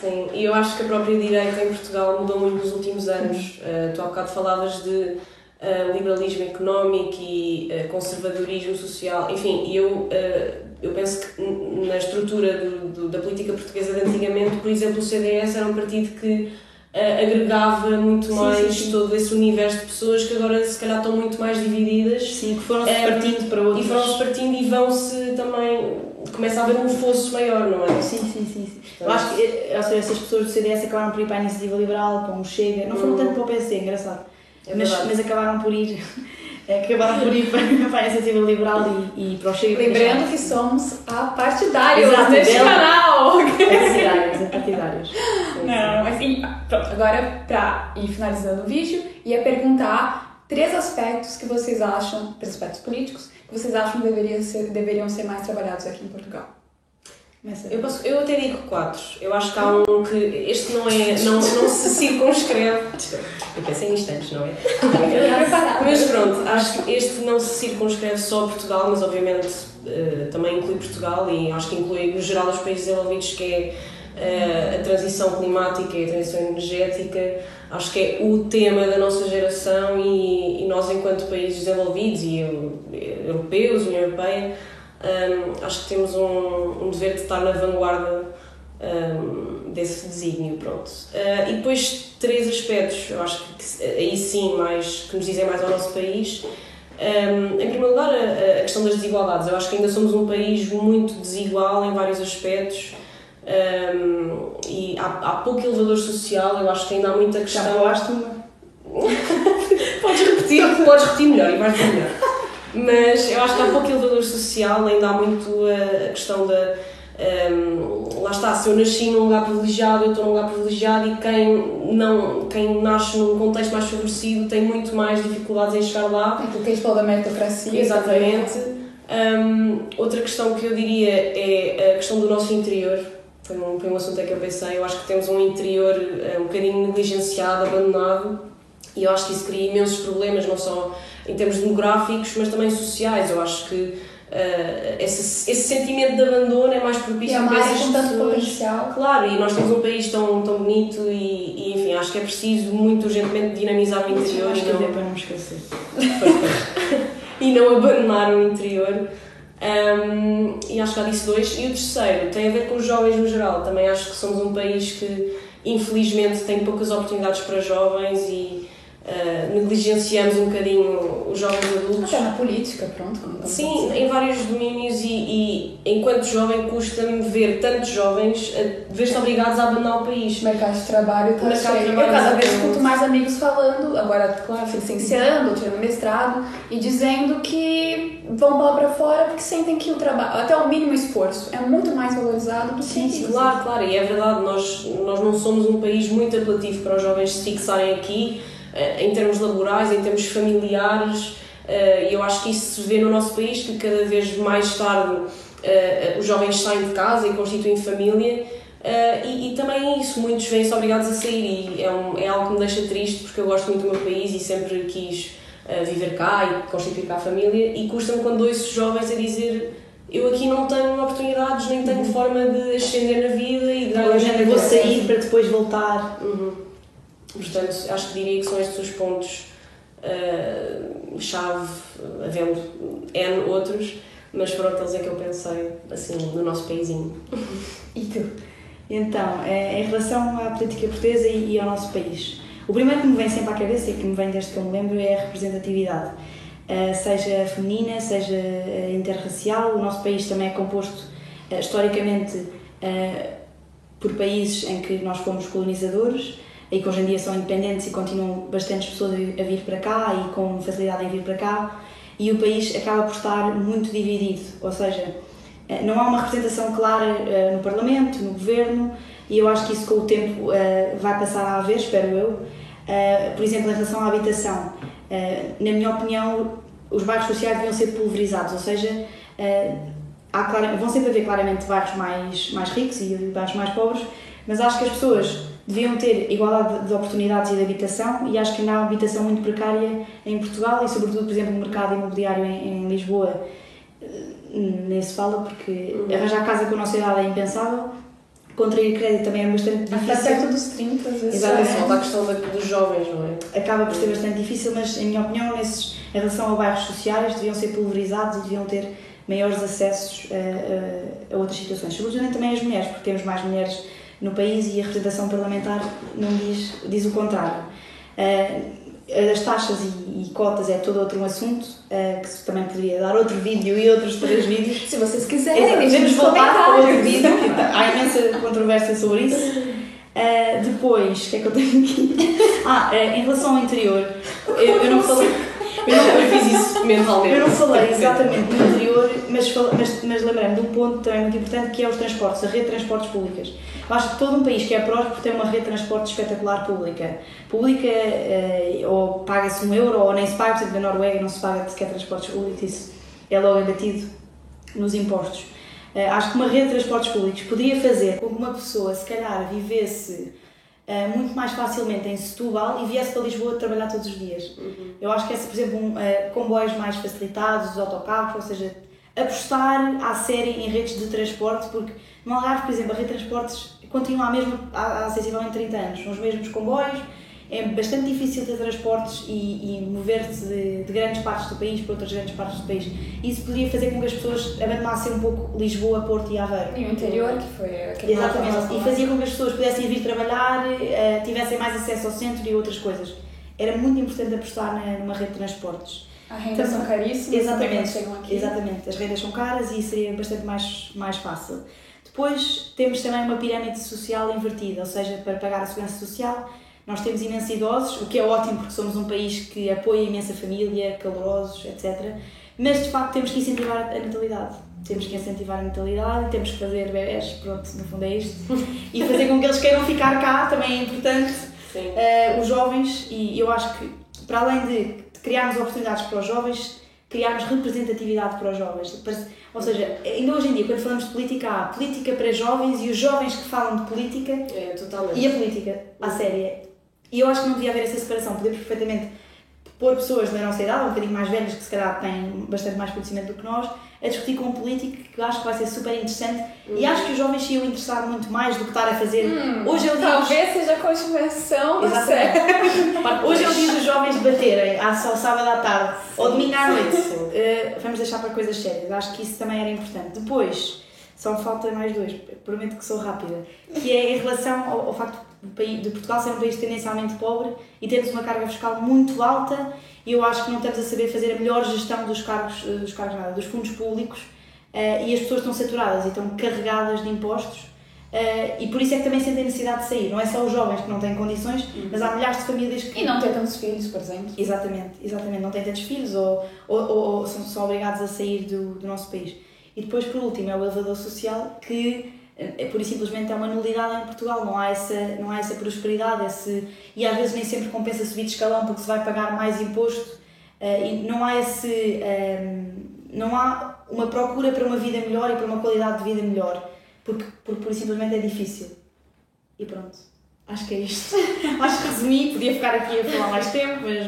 Sim, e eu acho que a própria direita em Portugal mudou muito nos últimos anos. Uh, tu há bocado falavas de uh, liberalismo económico e uh, conservadorismo social, enfim, eu, uh, eu penso que na estrutura do, do, da política portuguesa de antigamente, por exemplo, o CDS era um partido que agregava muito sim, mais sim, sim. todo esse universo de pessoas que agora se calhar estão muito mais divididas. Sim, que foram-se um, partindo para outros. E foram-se partindo e vão-se também. começa a haver um fosso maior, não é? Sim, sim, sim. sim. Eu acho que eh, ou seja, essas pessoas do CDS acabaram por ir para a iniciativa liberal, para o Chega, não foram uhum. tanto para o PSD, engraçado. É mas, mas acabaram por ir acabaram por ir para, para a iniciativa liberal e, e para o Chega. Lembrando que somos a partidários Exato, neste dela. canal. Partidários, é partidários. Não, mas sim, pronto. Agora, para ir finalizando o vídeo, ia perguntar três aspectos que vocês acham, três aspectos políticos, que vocês acham que deveriam ser, deveriam ser mais trabalhados aqui em Portugal. Eu, posso, eu até digo quatro. Eu acho que há um que. Este não é. Não, não se circunscreve. Eu pensei em instantes, não é? mas pronto, acho que este não se circunscreve só a Portugal, mas obviamente uh, também inclui Portugal e acho que inclui no geral os países desenvolvidos, que é uh, a transição climática e a transição energética. Acho que é o tema da nossa geração e, e nós, enquanto países desenvolvidos e europeus, União Europeia um, acho que temos um, um, dever de estar na vanguarda um, desse desígnio, pronto. Uh, e depois três aspectos, eu acho que aí sim, mais, que nos dizem mais ao nosso país. Em primeiro lugar, a, a, questão das desigualdades. Eu acho que ainda somos um país muito desigual em vários aspectos e há, há pouco elevador social. Eu acho que ainda há muita questão. Já falaste uma? podes repetir, podes repetir melhor e vais melhor. Mas eu acho que há pouco elevador social, ainda há muito a, questão da. Um, lá está, se eu nasci num lugar privilegiado, eu estou num lugar privilegiado e quem, não, quem nasce num contexto mais favorecido tem muito mais dificuldades em chegar lá. Aquilo que é falou da meritocracia. Exatamente. Um, outra questão que eu diria é a questão do nosso interior. Foi um, foi um assunto que eu pensei. Eu acho que temos um interior um, um bocadinho negligenciado, abandonado, e eu acho que isso cria imensos problemas, não só em termos demográficos, mas também sociais. Eu acho que uh, esse, esse sentimento de abandono é mais propício para essas tanto potencial. Claro, e nós temos um país tão, tão bonito e, e, enfim, acho que é preciso muito urgentemente dinamizar o interior. Acho que não... para não esquecer. e não abandonar o interior. Um, e acho que há disso dois. E o terceiro tem a ver com os jovens no geral. Também acho que somos um país que infelizmente tem poucas oportunidades para jovens e Uh, negligenciamos um bocadinho os jovens adultos. Até na política, pronto. Sim, em vários domínios e, e enquanto jovem custa-me ver tantos jovens ver-se obrigados a abandonar o país. Mercado de trabalho está cheio. Eu cada vez escuto mais amigos falando, agora claro, licenciando, tirando mestrado, e dizendo que vão lá para fora porque sentem que o trabalho, até o mínimo esforço, é muito mais valorizado do que Sim, sim claro, claro, e é verdade, nós, nós não somos um país muito apelativo para os jovens se fixarem aqui em termos laborais, em termos familiares, eh, e eu acho que isso se vê no nosso país, que cada vez mais tarde eh, os jovens saem de casa e constituem família. e, e também é isso, muitos vêm-se obrigados a sair, e é, um, é algo que me deixa triste porque eu gosto muito do meu país e sempre quis viver cá e constituir cá a família. E custa-me quando ouço jovens a dizer eu aqui não tenho oportunidades, nem tenho forma de ascender na vida e de ganhar. Vou sair para depois voltar. Uhum. Portanto, acho que diria que são estes os pontos uh, chave, havendo N outros, mas pronto, eles é que eu pensei, assim, no nosso paísinho. E tu? Então, é, em relação à política portuguesa e, ao nosso país, o primeiro que me vem sempre à cabeça e que me vem desde que eu me lembro é a representatividade. Uh, seja feminina, seja uh, interracial, o nosso país também é composto uh, historicamente por países em que nós fomos colonizadores e que hoje em dia são independentes e continuam bastantes pessoas a vir para cá e com facilidade em vir para cá, e o país acaba por estar muito dividido, ou seja, eh, não há uma representação clara eh, no Parlamento, no Governo, e eu acho que isso com o tempo eh, vai passar a haver, espero eu. Por exemplo, em relação à habitação, na minha opinião, os bairros sociais deviam ser pulverizados, ou seja, há, vão sempre haver claramente bairros mais, mais ricos e bairros mais pobres, mas acho que as pessoas deviam ter igualdade de oportunidades e de habitação e acho que ainda há uma habitação muito precária em Portugal e sobretudo, por exemplo, no mercado imobiliário em, em Lisboa eh, nem se fala porque uhum. arranjar casa com a nossa idade é impensável contrair crédito também é bastante difícil. Está perto dos 30, às vezes. Exatamente. É a questão dos jovens, não é? Acaba por ser bastante difícil, mas, em minha opinião, nesses, em relação a bairros sociais, deviam ser pulverizados e deviam ter maiores acessos a, a, a outras situações. Sobretudo também as mulheres, porque temos mais mulheres no país e a representação parlamentar não diz, diz o contrário. Uh, as taxas e, e, cotas é todo outro assunto uh, que também poderia dar outro vídeo e outros três vídeos. Se vocês quiserem, podemos voltar para outro vídeo, há imensa controvérsia sobre isso. Uh, depois, o que é que eu tenho aqui? Ah, uh, em relação ao interior, eu, eu não falei. Eu não, fiz isso mentalmente. Eu não falei exatamente no interior, mas, mas, mas lembrei-me de um ponto também muito importante que é os transportes, a rede de transportes públicas. Eu acho que todo um país que é próspero tem uma rede de transportes espetacular pública. Pública, eh, ou paga-se um euro, ou nem se paga, por exemplo, na Noruega não se paga sequer transportes públicos, isso é logo abatido nos impostos. Eh, acho que uma rede de transportes públicos poderia fazer com que uma pessoa, se calhar, vivesse Uh, muito mais facilmente em Setúbal e viesse para Lisboa trabalhar todos os dias. Uhum. Eu acho que essa, por exemplo, um, uh, comboios mais facilitados, autocarros, ou seja, apostar à série em redes de transporte, porque no Algarve, por exemplo, a rede de transportes continua a mesma há, há sensivelmente 30 anos, são os mesmos comboios, é bastante difícil ter transportes e, e mover-se de, de, grandes partes do país para outras grandes partes do país. Isso poderia fazer com que as pessoas abandonassem um pouco Lisboa, Porto e Aveiro. E o interior, que foi aquele Exatamente, e fazia com que as pessoas pudessem vir trabalhar, uh, tivessem mais acesso ao centro e outras coisas. Era muito importante apostar numa rede de transportes. A renda são caríssimas, exatamente, chegam aqui. Exatamente, as rendas são caras e seria bastante mais, mais fácil. Depois temos também uma pirâmide social invertida, ou seja, para pagar a segurança social nós temos imensos idosos, o que é ótimo porque somos um país que apoia imensa família, calorosos, etc. Mas de facto temos que incentivar a natalidade. Temos que incentivar a natalidade, temos que fazer bebés, pronto, no fundo é isto. E fazer com que eles queiram ficar cá também é importante. Uh, os jovens, e eu acho que para além de criarmos oportunidades para os jovens, criarmos representatividade para os jovens. Ou seja, ainda hoje em dia, quando falamos de política, há política para jovens e os jovens que falam de política é, e a política, à séria. E eu acho que não devia haver essa separação. Podemos perfeitamente pôr pessoas da nossa idade, um bocadinho mais velhas, que se calhar têm bastante mais conhecimento do que nós, a discutir com um político que eu acho que vai ser super interessante uhum. e acho que os jovens se iam interessar muito mais do que estar a fazer. Hum, Hoje eu digo. Talvez seja a continuação Exatamente. Hoje eu digo os jovens debaterem à só sábado à tarde sim, ou domingo à noite. Uh, vamos deixar para coisas sérias. Acho que isso também era importante. Depois, só me falta mais dois, prometo que sou rápida, que é em relação ao, ao facto de Portugal ser um país tendencialmente pobre e termos uma carga fiscal muito alta e eu acho que não estamos a saber fazer a melhor gestão dos cargos, eh, dos, cargos, nada, dos fundos públicos uh, e as pessoas estão saturadas e estão carregadas de impostos uh, e por isso é que também sentem necessidade de sair. Não é só os jovens que não têm condições, uhum. mas há milhares de famílias que... E não têm tantos filhos, por exemplo. Exatamente, exatamente. Não têm tantos filhos ou, ou, ou, ou são, são obrigados a sair do, do nosso país. E depois, por último, é o elevador social que é pura e simplesmente é uma nulidade em Portugal, não há essa, não há essa prosperidade, esse, e às vezes nem sempre compensa subir de escalão porque se vai pagar mais imposto uh, e não há esse, um, ehm, não há uma procura para uma vida melhor e para uma qualidade de vida melhor, porque, porque pura e simplesmente é difícil. E pronto, acho que é isto. acho que resumi, podia ficar aqui a falar mais tempo, mas...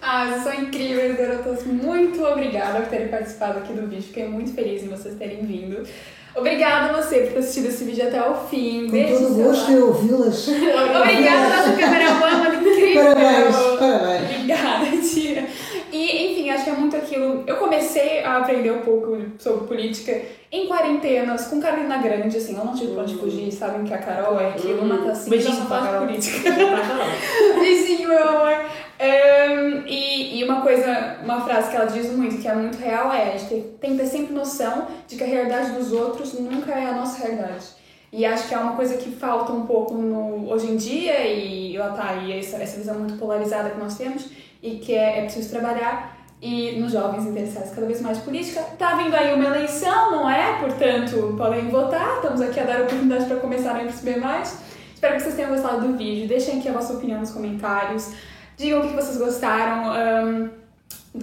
Ah, são incríveis, garotas. Muito obrigada por terem participado aqui do vídeo. Fiquei muito feliz em vocês terem vindo. Obrigada a você por ter assistido esse vídeo até o fim. Com Beijo, todo gosto de ouvi-las. Obrigada, nossa cameraman incrível. Parabéns, parabéns. Obrigada, tia. E, enfim, acho que é muito aquilo. Eu comecei a aprender um pouco sobre política em quarentenas, com Carolina Grande, assim, eu não tive pra onde fugir, sabem que a Carol é aquilo, uma tacinha, Beijinho só fala política. Beijinho, meu amor. Um, e, e uma coisa, uma frase que ela diz muito, que é muito real, é a gente tem, tem que ter sempre noção de que a realidade dos outros nunca é a nossa realidade. E acho que é uma coisa que falta um pouco no, hoje em dia, e lá tá aí essa, essa visão muito polarizada que nós temos, e que é, é preciso trabalhar e nos jovens interessados cada vez mais política. Tá vindo aí uma eleição, não é? Portanto, podem votar. Estamos aqui a dar oportunidade para começarem a perceber mais. Espero que vocês tenham gostado do vídeo. Deixem aqui a vossa opinião nos comentários. Digam o que vocês gostaram, um,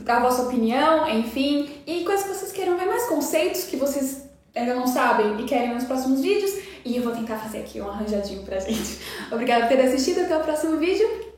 a vossa opinião, enfim, e coisas que vocês queiram ver mais, conceitos que vocês ainda não sabem e querem nos próximos vídeos. E eu vou tentar fazer aqui um arranjadinho pra gente. Obrigada por ter assistido, até o próximo vídeo